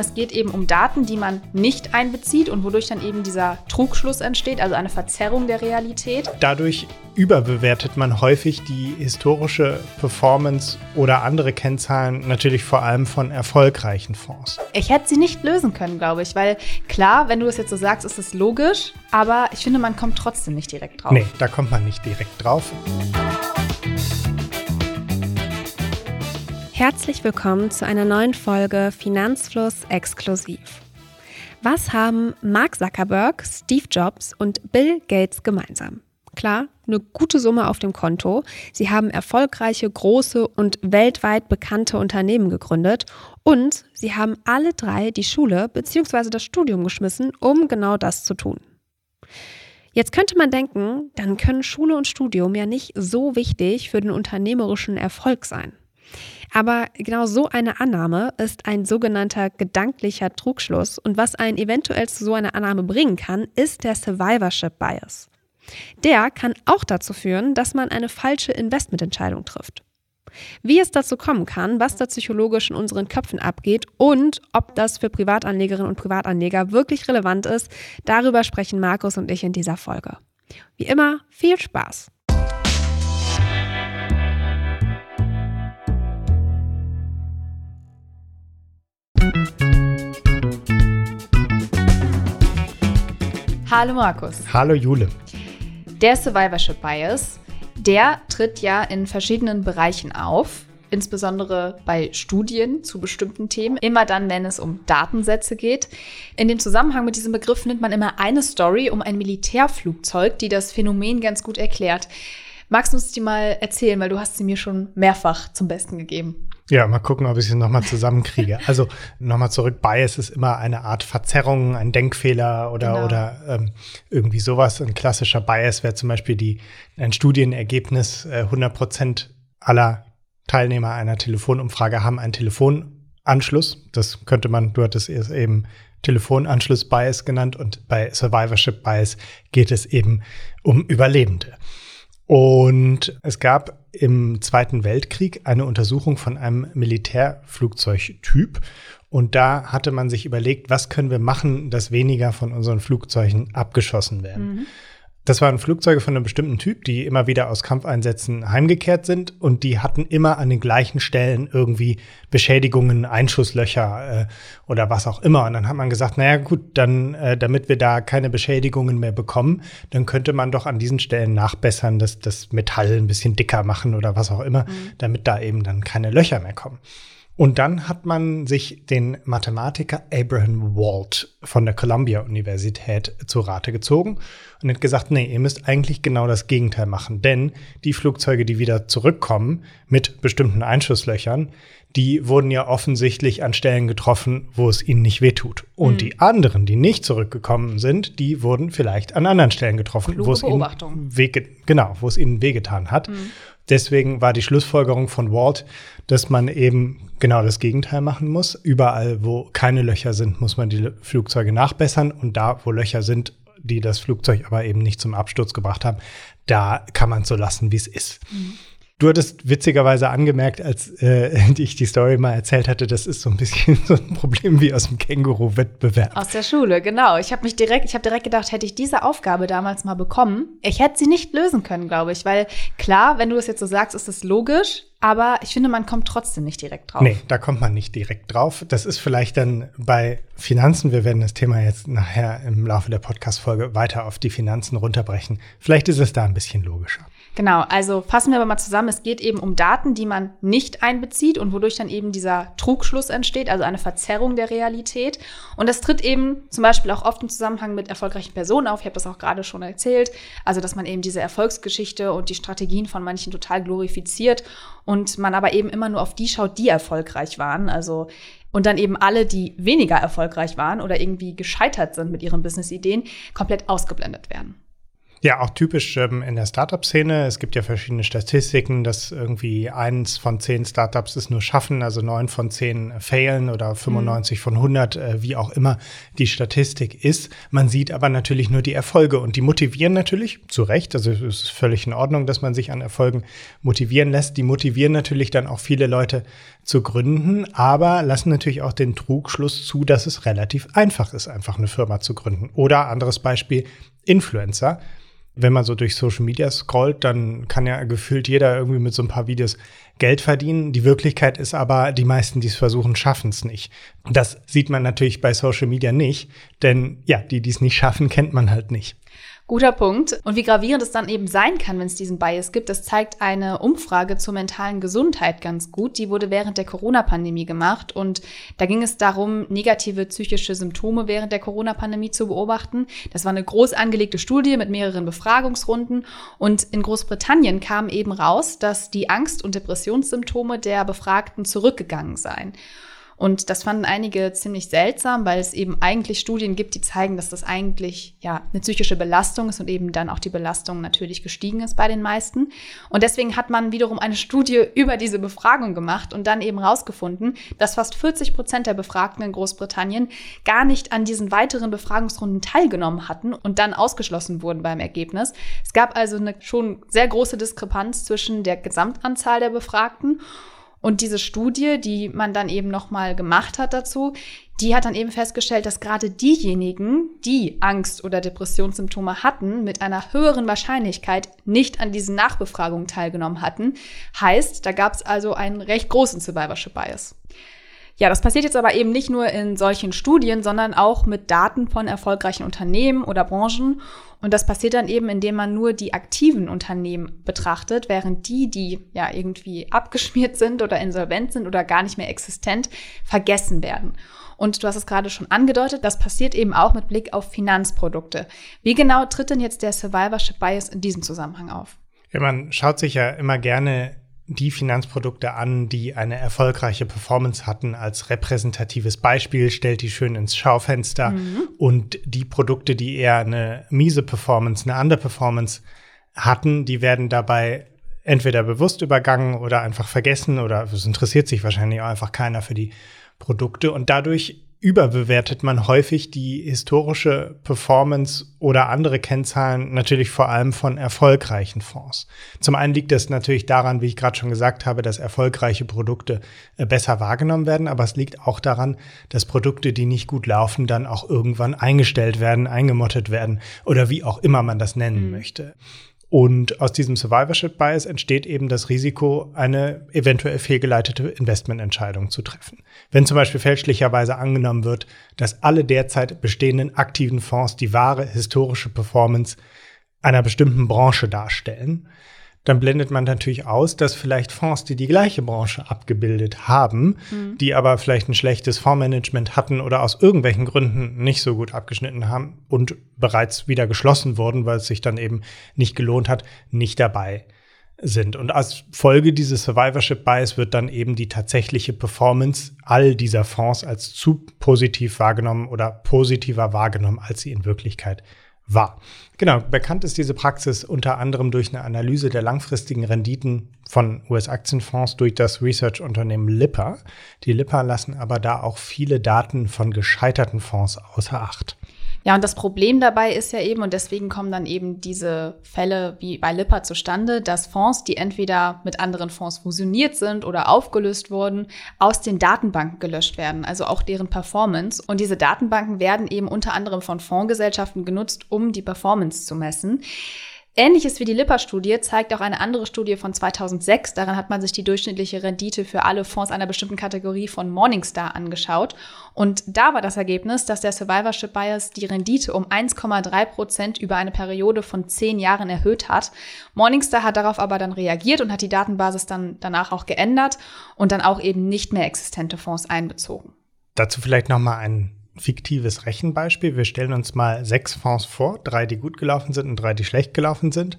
Es geht eben um Daten, die man nicht einbezieht und wodurch dann eben dieser Trugschluss entsteht, also eine Verzerrung der Realität. Dadurch überbewertet man häufig die historische Performance oder andere Kennzahlen, natürlich vor allem von erfolgreichen Fonds. Ich hätte sie nicht lösen können, glaube ich, weil klar, wenn du das jetzt so sagst, ist es logisch, aber ich finde, man kommt trotzdem nicht direkt drauf. Nee, da kommt man nicht direkt drauf. Herzlich willkommen zu einer neuen Folge Finanzfluss exklusiv. Was haben Mark Zuckerberg, Steve Jobs und Bill Gates gemeinsam? Klar, eine gute Summe auf dem Konto. Sie haben erfolgreiche, große und weltweit bekannte Unternehmen gegründet und sie haben alle drei die Schule bzw. das Studium geschmissen, um genau das zu tun. Jetzt könnte man denken, dann können Schule und Studium ja nicht so wichtig für den unternehmerischen Erfolg sein. Aber genau so eine Annahme ist ein sogenannter gedanklicher Trugschluss und was einen eventuell zu so einer Annahme bringen kann, ist der Survivorship Bias. Der kann auch dazu führen, dass man eine falsche Investmententscheidung trifft. Wie es dazu kommen kann, was da psychologisch in unseren Köpfen abgeht und ob das für Privatanlegerinnen und Privatanleger wirklich relevant ist, darüber sprechen Markus und ich in dieser Folge. Wie immer, viel Spaß! Hallo Markus. Hallo Jule. Der Survivorship Bias, der tritt ja in verschiedenen Bereichen auf, insbesondere bei Studien zu bestimmten Themen, immer dann, wenn es um Datensätze geht. In dem Zusammenhang mit diesem Begriff nimmt man immer eine Story um ein Militärflugzeug, die das Phänomen ganz gut erklärt. Magst du uns die mal erzählen, weil du hast sie mir schon mehrfach zum Besten gegeben. Ja, mal gucken, ob ich sie nochmal zusammenkriege. also nochmal zurück, Bias ist immer eine Art Verzerrung, ein Denkfehler oder, genau. oder ähm, irgendwie sowas. Ein klassischer Bias wäre zum Beispiel die, ein Studienergebnis, äh, 100 Prozent aller Teilnehmer einer Telefonumfrage haben einen Telefonanschluss. Das könnte man, du hattest es eben Telefonanschluss-Bias genannt und bei Survivorship Bias geht es eben um Überlebende. Und es gab im Zweiten Weltkrieg eine Untersuchung von einem Militärflugzeugtyp. Und da hatte man sich überlegt, was können wir machen, dass weniger von unseren Flugzeugen abgeschossen werden. Mhm. Das waren Flugzeuge von einem bestimmten Typ, die immer wieder aus Kampfeinsätzen heimgekehrt sind und die hatten immer an den gleichen Stellen irgendwie Beschädigungen, Einschusslöcher äh, oder was auch immer. Und dann hat man gesagt, naja gut, dann, äh, damit wir da keine Beschädigungen mehr bekommen, dann könnte man doch an diesen Stellen nachbessern, dass das Metall ein bisschen dicker machen oder was auch immer, mhm. damit da eben dann keine Löcher mehr kommen. Und dann hat man sich den Mathematiker Abraham Walt von der Columbia Universität zu Rate gezogen und hat gesagt, nee, ihr müsst eigentlich genau das Gegenteil machen, denn die Flugzeuge, die wieder zurückkommen mit bestimmten Einschusslöchern, die wurden ja offensichtlich an Stellen getroffen, wo es ihnen nicht wehtut. Und mhm. die anderen, die nicht zurückgekommen sind, die wurden vielleicht an anderen Stellen getroffen, wo es ihnen wehge genau, wo es ihnen wehgetan hat. Mhm. Deswegen war die Schlussfolgerung von Walt, dass man eben genau das Gegenteil machen muss. Überall, wo keine Löcher sind, muss man die Flugzeuge nachbessern. Und da, wo Löcher sind, die das Flugzeug aber eben nicht zum Absturz gebracht haben, da kann man es so lassen, wie es ist. Mhm. Du hattest witzigerweise angemerkt, als äh, ich die Story mal erzählt hatte, das ist so ein bisschen so ein Problem wie aus dem Känguru-Wettbewerb. Aus der Schule, genau. Ich habe mich direkt, ich habe direkt gedacht, hätte ich diese Aufgabe damals mal bekommen, ich hätte sie nicht lösen können, glaube ich, weil klar, wenn du das jetzt so sagst, ist es logisch, aber ich finde, man kommt trotzdem nicht direkt drauf. Nee, da kommt man nicht direkt drauf. Das ist vielleicht dann bei Finanzen, wir werden das Thema jetzt nachher im Laufe der Podcast-Folge weiter auf die Finanzen runterbrechen. Vielleicht ist es da ein bisschen logischer. Genau, also fassen wir aber mal zusammen. Es geht eben um Daten, die man nicht einbezieht und wodurch dann eben dieser Trugschluss entsteht, also eine Verzerrung der Realität. Und das tritt eben zum Beispiel auch oft im Zusammenhang mit erfolgreichen Personen auf. Ich habe das auch gerade schon erzählt. Also, dass man eben diese Erfolgsgeschichte und die Strategien von manchen total glorifiziert und man aber eben immer nur auf die schaut, die erfolgreich waren. Also und dann eben alle, die weniger erfolgreich waren oder irgendwie gescheitert sind mit ihren Business-Ideen, komplett ausgeblendet werden. Ja, auch typisch ähm, in der Startup-Szene. Es gibt ja verschiedene Statistiken, dass irgendwie eins von zehn Startups es nur schaffen, also neun von zehn failen oder 95 mhm. von 100, äh, wie auch immer die Statistik ist. Man sieht aber natürlich nur die Erfolge und die motivieren natürlich, zu Recht, also es ist völlig in Ordnung, dass man sich an Erfolgen motivieren lässt. Die motivieren natürlich dann auch viele Leute zu gründen, aber lassen natürlich auch den Trugschluss zu, dass es relativ einfach ist, einfach eine Firma zu gründen. Oder anderes Beispiel, Influencer wenn man so durch Social Media scrollt, dann kann ja gefühlt jeder irgendwie mit so ein paar Videos Geld verdienen. Die Wirklichkeit ist aber, die meisten, die es versuchen, schaffen es nicht. Das sieht man natürlich bei Social Media nicht, denn ja, die, die es nicht schaffen, kennt man halt nicht. Guter Punkt. Und wie gravierend es dann eben sein kann, wenn es diesen Bias gibt, das zeigt eine Umfrage zur mentalen Gesundheit ganz gut. Die wurde während der Corona-Pandemie gemacht und da ging es darum, negative psychische Symptome während der Corona-Pandemie zu beobachten. Das war eine groß angelegte Studie mit mehreren Befragungsrunden und in Großbritannien kam eben raus, dass die Angst- und Depressionssymptome der Befragten zurückgegangen seien. Und das fanden einige ziemlich seltsam, weil es eben eigentlich Studien gibt, die zeigen, dass das eigentlich ja eine psychische Belastung ist und eben dann auch die Belastung natürlich gestiegen ist bei den meisten. Und deswegen hat man wiederum eine Studie über diese Befragung gemacht und dann eben rausgefunden, dass fast 40 Prozent der Befragten in Großbritannien gar nicht an diesen weiteren Befragungsrunden teilgenommen hatten und dann ausgeschlossen wurden beim Ergebnis. Es gab also eine schon sehr große Diskrepanz zwischen der Gesamtanzahl der Befragten und diese Studie, die man dann eben nochmal gemacht hat dazu, die hat dann eben festgestellt, dass gerade diejenigen, die Angst- oder Depressionssymptome hatten, mit einer höheren Wahrscheinlichkeit nicht an diesen Nachbefragungen teilgenommen hatten. Heißt, da gab es also einen recht großen Survivorship Bias. Ja, das passiert jetzt aber eben nicht nur in solchen Studien, sondern auch mit Daten von erfolgreichen Unternehmen oder Branchen. Und das passiert dann eben, indem man nur die aktiven Unternehmen betrachtet, während die, die ja irgendwie abgeschmiert sind oder insolvent sind oder gar nicht mehr existent, vergessen werden. Und du hast es gerade schon angedeutet, das passiert eben auch mit Blick auf Finanzprodukte. Wie genau tritt denn jetzt der Survivorship Bias in diesem Zusammenhang auf? Ja, man schaut sich ja immer gerne die Finanzprodukte an, die eine erfolgreiche Performance hatten, als repräsentatives Beispiel, stellt die schön ins Schaufenster. Mhm. Und die Produkte, die eher eine miese Performance, eine Underperformance hatten, die werden dabei entweder bewusst übergangen oder einfach vergessen oder es interessiert sich wahrscheinlich auch einfach keiner für die Produkte. Und dadurch überbewertet man häufig die historische Performance oder andere Kennzahlen natürlich vor allem von erfolgreichen Fonds. Zum einen liegt es natürlich daran, wie ich gerade schon gesagt habe, dass erfolgreiche Produkte äh, besser wahrgenommen werden, aber es liegt auch daran, dass Produkte, die nicht gut laufen, dann auch irgendwann eingestellt werden, eingemottet werden oder wie auch immer man das nennen mhm. möchte. Und aus diesem Survivorship Bias entsteht eben das Risiko, eine eventuell fehlgeleitete Investmententscheidung zu treffen. Wenn zum Beispiel fälschlicherweise angenommen wird, dass alle derzeit bestehenden aktiven Fonds die wahre historische Performance einer bestimmten Branche darstellen, dann blendet man natürlich aus, dass vielleicht Fonds, die die gleiche Branche abgebildet haben, mhm. die aber vielleicht ein schlechtes Fondsmanagement hatten oder aus irgendwelchen Gründen nicht so gut abgeschnitten haben und bereits wieder geschlossen wurden, weil es sich dann eben nicht gelohnt hat, nicht dabei sind. Und als Folge dieses Survivorship Bias wird dann eben die tatsächliche Performance all dieser Fonds als zu positiv wahrgenommen oder positiver wahrgenommen, als sie in Wirklichkeit war. Genau, bekannt ist diese Praxis unter anderem durch eine Analyse der langfristigen Renditen von US-Aktienfonds durch das Research-Unternehmen Lipper. Die Lipper lassen aber da auch viele Daten von gescheiterten Fonds außer Acht. Ja, und das Problem dabei ist ja eben, und deswegen kommen dann eben diese Fälle wie bei Lipper zustande, dass Fonds, die entweder mit anderen Fonds fusioniert sind oder aufgelöst wurden, aus den Datenbanken gelöscht werden, also auch deren Performance. Und diese Datenbanken werden eben unter anderem von Fondsgesellschaften genutzt, um die Performance zu messen. Ähnliches wie die Lipper-Studie zeigt auch eine andere Studie von 2006. Daran hat man sich die durchschnittliche Rendite für alle Fonds einer bestimmten Kategorie von Morningstar angeschaut. Und da war das Ergebnis, dass der Survivorship Bias die Rendite um 1,3 Prozent über eine Periode von zehn Jahren erhöht hat. Morningstar hat darauf aber dann reagiert und hat die Datenbasis dann danach auch geändert und dann auch eben nicht mehr existente Fonds einbezogen. Dazu vielleicht noch mal ein fiktives Rechenbeispiel. Wir stellen uns mal sechs Fonds vor, drei, die gut gelaufen sind und drei, die schlecht gelaufen sind.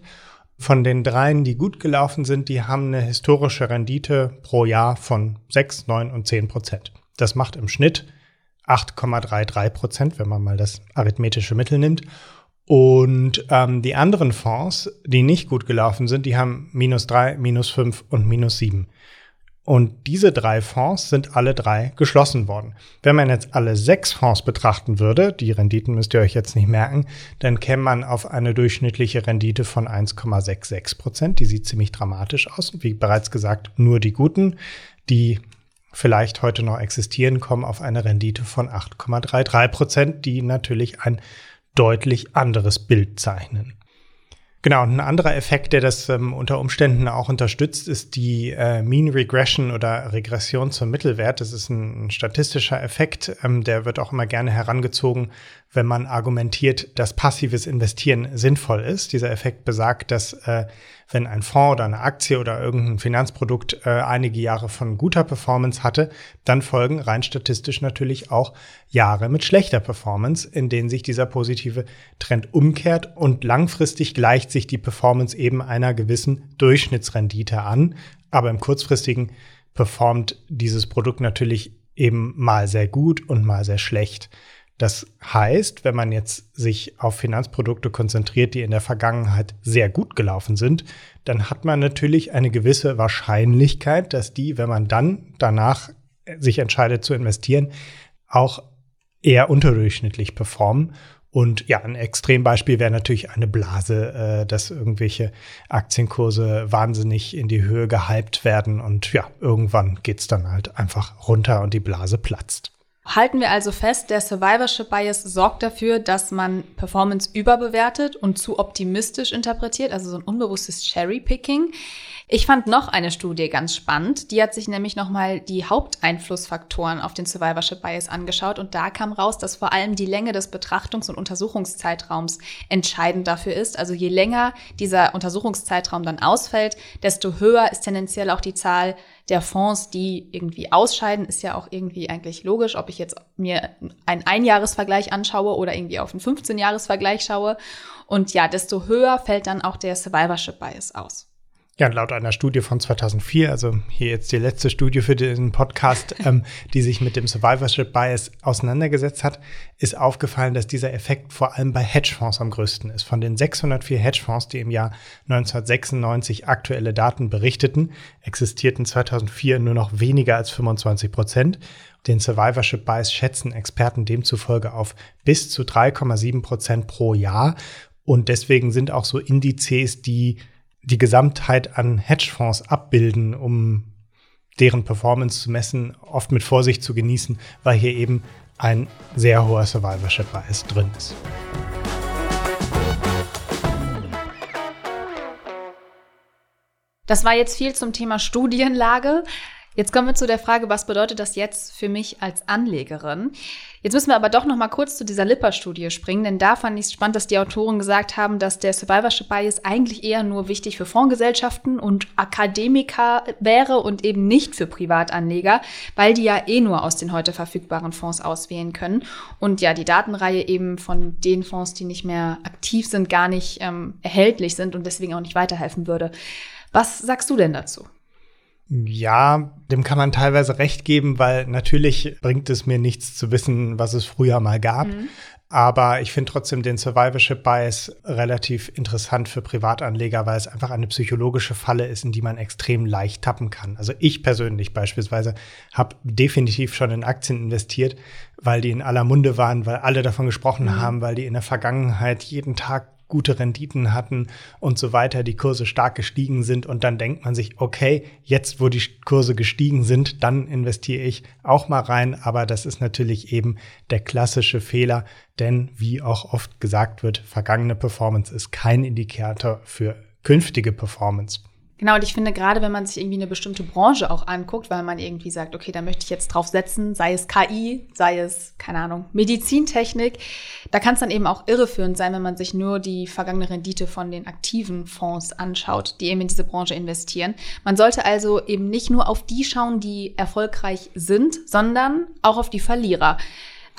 Von den dreien, die gut gelaufen sind, die haben eine historische Rendite pro Jahr von 6, 9 und 10 Prozent. Das macht im Schnitt 8,33 Prozent, wenn man mal das arithmetische Mittel nimmt. Und ähm, die anderen Fonds, die nicht gut gelaufen sind, die haben minus drei, minus fünf und minus sieben. Und diese drei Fonds sind alle drei geschlossen worden. Wenn man jetzt alle sechs Fonds betrachten würde, die Renditen müsst ihr euch jetzt nicht merken, dann käme man auf eine durchschnittliche Rendite von 1,66 Prozent. Die sieht ziemlich dramatisch aus. Wie bereits gesagt, nur die guten, die vielleicht heute noch existieren, kommen auf eine Rendite von 8,33 Prozent, die natürlich ein deutlich anderes Bild zeichnen. Genau, und ein anderer Effekt, der das ähm, unter Umständen auch unterstützt, ist die äh, Mean Regression oder Regression zum Mittelwert. Das ist ein, ein statistischer Effekt, ähm, der wird auch immer gerne herangezogen, wenn man argumentiert, dass passives Investieren sinnvoll ist. Dieser Effekt besagt, dass äh, wenn ein Fonds oder eine Aktie oder irgendein Finanzprodukt äh, einige Jahre von guter Performance hatte, dann folgen rein statistisch natürlich auch Jahre mit schlechter Performance, in denen sich dieser positive Trend umkehrt und langfristig gleicht sich die Performance eben einer gewissen Durchschnittsrendite an. Aber im kurzfristigen performt dieses Produkt natürlich eben mal sehr gut und mal sehr schlecht. Das heißt, wenn man jetzt sich auf Finanzprodukte konzentriert, die in der Vergangenheit sehr gut gelaufen sind, dann hat man natürlich eine gewisse Wahrscheinlichkeit, dass die, wenn man dann danach sich entscheidet zu investieren, auch eher unterdurchschnittlich performen. Und ja, ein Extrembeispiel wäre natürlich eine Blase, äh, dass irgendwelche Aktienkurse wahnsinnig in die Höhe gehypt werden und ja, irgendwann geht's dann halt einfach runter und die Blase platzt. Halten wir also fest, der Survivorship Bias sorgt dafür, dass man Performance überbewertet und zu optimistisch interpretiert, also so ein unbewusstes Cherry-Picking. Ich fand noch eine Studie ganz spannend. Die hat sich nämlich nochmal die Haupteinflussfaktoren auf den Survivorship Bias angeschaut und da kam raus, dass vor allem die Länge des Betrachtungs- und Untersuchungszeitraums entscheidend dafür ist. Also je länger dieser Untersuchungszeitraum dann ausfällt, desto höher ist tendenziell auch die Zahl der Fonds, die irgendwie ausscheiden, ist ja auch irgendwie eigentlich logisch, ob ich jetzt mir einen Einjahresvergleich anschaue oder irgendwie auf einen 15-Jahresvergleich schaue. Und ja, desto höher fällt dann auch der Survivorship Bias aus. Ja, laut einer Studie von 2004, also hier jetzt die letzte Studie für den Podcast, ähm, die sich mit dem Survivorship Bias auseinandergesetzt hat, ist aufgefallen, dass dieser Effekt vor allem bei Hedgefonds am größten ist. Von den 604 Hedgefonds, die im Jahr 1996 aktuelle Daten berichteten, existierten 2004 nur noch weniger als 25 Prozent. Den Survivorship Bias schätzen Experten demzufolge auf bis zu 3,7 Prozent pro Jahr. Und deswegen sind auch so Indizes, die die Gesamtheit an Hedgefonds abbilden, um deren Performance zu messen, oft mit Vorsicht zu genießen, weil hier eben ein sehr hoher Survivorship Bias drin ist. Das war jetzt viel zum Thema Studienlage. Jetzt kommen wir zu der Frage, was bedeutet das jetzt für mich als Anlegerin? Jetzt müssen wir aber doch noch mal kurz zu dieser Lipper-Studie springen, denn da fand ich es spannend, dass die Autoren gesagt haben, dass der Survivorship Bias eigentlich eher nur wichtig für Fondsgesellschaften und Akademiker wäre und eben nicht für Privatanleger, weil die ja eh nur aus den heute verfügbaren Fonds auswählen können und ja die Datenreihe eben von den Fonds, die nicht mehr aktiv sind, gar nicht ähm, erhältlich sind und deswegen auch nicht weiterhelfen würde. Was sagst du denn dazu? Ja, dem kann man teilweise recht geben, weil natürlich bringt es mir nichts zu wissen, was es früher mal gab. Mhm. Aber ich finde trotzdem den Survivorship Bias relativ interessant für Privatanleger, weil es einfach eine psychologische Falle ist, in die man extrem leicht tappen kann. Also ich persönlich beispielsweise habe definitiv schon in Aktien investiert, weil die in aller Munde waren, weil alle davon gesprochen mhm. haben, weil die in der Vergangenheit jeden Tag gute Renditen hatten und so weiter, die Kurse stark gestiegen sind und dann denkt man sich, okay, jetzt wo die Kurse gestiegen sind, dann investiere ich auch mal rein, aber das ist natürlich eben der klassische Fehler, denn wie auch oft gesagt wird, vergangene Performance ist kein Indikator für künftige Performance. Genau, und ich finde gerade, wenn man sich irgendwie eine bestimmte Branche auch anguckt, weil man irgendwie sagt, okay, da möchte ich jetzt drauf setzen, sei es KI, sei es, keine Ahnung, Medizintechnik, da kann es dann eben auch irreführend sein, wenn man sich nur die vergangene Rendite von den aktiven Fonds anschaut, die eben in diese Branche investieren. Man sollte also eben nicht nur auf die schauen, die erfolgreich sind, sondern auch auf die Verlierer.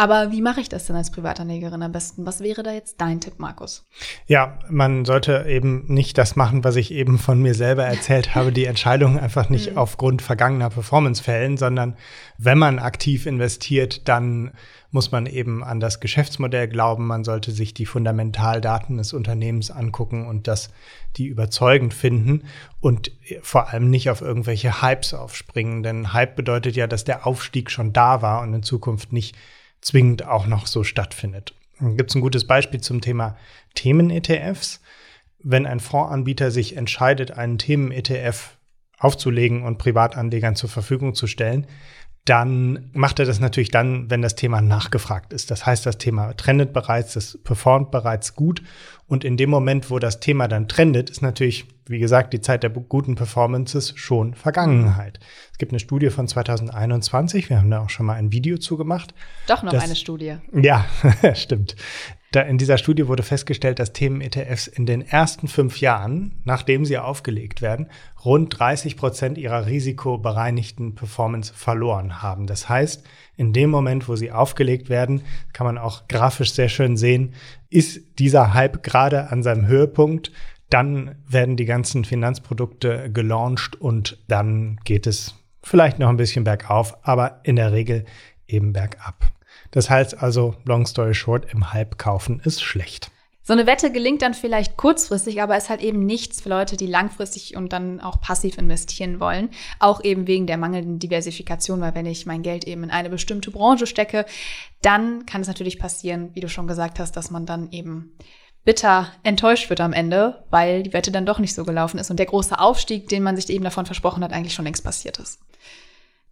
Aber wie mache ich das denn als Privatanlegerin am besten? Was wäre da jetzt dein Tipp, Markus? Ja, man sollte eben nicht das machen, was ich eben von mir selber erzählt habe, die Entscheidung einfach nicht mhm. aufgrund vergangener Performance fällen, sondern wenn man aktiv investiert, dann muss man eben an das Geschäftsmodell glauben. Man sollte sich die Fundamentaldaten des Unternehmens angucken und das die überzeugend finden und vor allem nicht auf irgendwelche Hypes aufspringen. Denn Hype bedeutet ja, dass der Aufstieg schon da war und in Zukunft nicht zwingend auch noch so stattfindet. Gibt es ein gutes Beispiel zum Thema Themen-ETFs? Wenn ein Fondsanbieter sich entscheidet, einen Themen-ETF aufzulegen und Privatanlegern zur Verfügung zu stellen, dann macht er das natürlich dann, wenn das Thema nachgefragt ist. Das heißt, das Thema trendet bereits, das performt bereits gut. Und in dem Moment, wo das Thema dann trendet, ist natürlich, wie gesagt, die Zeit der guten Performances schon Vergangenheit. Es gibt eine Studie von 2021, wir haben da auch schon mal ein Video zugemacht. Doch noch das, eine Studie. Ja, stimmt. Da in dieser Studie wurde festgestellt, dass Themen-ETFs in den ersten fünf Jahren, nachdem sie aufgelegt werden, rund 30 Prozent ihrer risikobereinigten Performance verloren haben. Das heißt, in dem Moment, wo sie aufgelegt werden, kann man auch grafisch sehr schön sehen, ist dieser Hype gerade an seinem Höhepunkt. Dann werden die ganzen Finanzprodukte gelauncht und dann geht es vielleicht noch ein bisschen bergauf, aber in der Regel eben bergab. Das heißt also, long story short, im Hype kaufen ist schlecht. So eine Wette gelingt dann vielleicht kurzfristig, aber ist halt eben nichts für Leute, die langfristig und dann auch passiv investieren wollen. Auch eben wegen der mangelnden Diversifikation, weil wenn ich mein Geld eben in eine bestimmte Branche stecke, dann kann es natürlich passieren, wie du schon gesagt hast, dass man dann eben bitter enttäuscht wird am Ende, weil die Wette dann doch nicht so gelaufen ist und der große Aufstieg, den man sich eben davon versprochen hat, eigentlich schon längst passiert ist.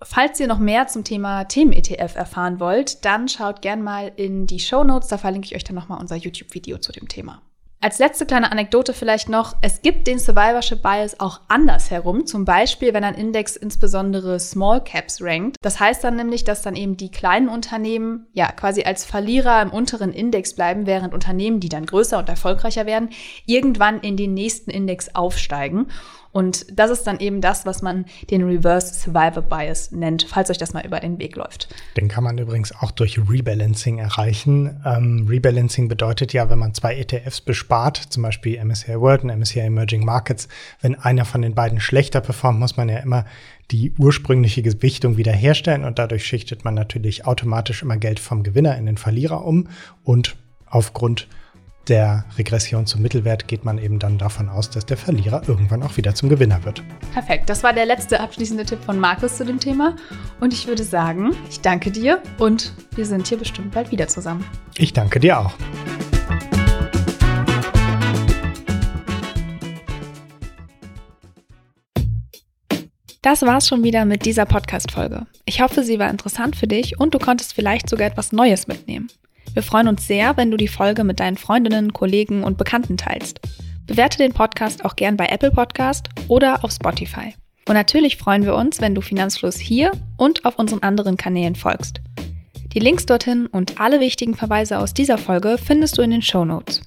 Falls ihr noch mehr zum Thema Themen-ETF erfahren wollt, dann schaut gern mal in die Show Notes. Da verlinke ich euch dann nochmal unser YouTube-Video zu dem Thema. Als letzte kleine Anekdote vielleicht noch, es gibt den Survivorship Bias auch andersherum, zum Beispiel wenn ein Index insbesondere Small Caps rankt. Das heißt dann nämlich, dass dann eben die kleinen Unternehmen ja quasi als Verlierer im unteren Index bleiben, während Unternehmen, die dann größer und erfolgreicher werden, irgendwann in den nächsten Index aufsteigen. Und das ist dann eben das, was man den Reverse Survivor Bias nennt, falls euch das mal über den Weg läuft. Den kann man übrigens auch durch Rebalancing erreichen. Ähm, Rebalancing bedeutet ja, wenn man zwei ETFs bespart, zum Beispiel MSCI World und MSCI Emerging Markets, wenn einer von den beiden schlechter performt, muss man ja immer die ursprüngliche Gewichtung wiederherstellen und dadurch schichtet man natürlich automatisch immer Geld vom Gewinner in den Verlierer um und aufgrund der Regression zum Mittelwert geht man eben dann davon aus, dass der Verlierer irgendwann auch wieder zum Gewinner wird. Perfekt, das war der letzte abschließende Tipp von Markus zu dem Thema. Und ich würde sagen, ich danke dir und wir sind hier bestimmt bald wieder zusammen. Ich danke dir auch. Das war's schon wieder mit dieser Podcast-Folge. Ich hoffe, sie war interessant für dich und du konntest vielleicht sogar etwas Neues mitnehmen. Wir freuen uns sehr, wenn du die Folge mit deinen Freundinnen, Kollegen und Bekannten teilst. Bewerte den Podcast auch gern bei Apple Podcast oder auf Spotify. Und natürlich freuen wir uns, wenn du Finanzfluss hier und auf unseren anderen Kanälen folgst. Die Links dorthin und alle wichtigen Verweise aus dieser Folge findest du in den Show Notes.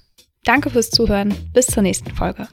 Danke fürs Zuhören. Bis zur nächsten Folge.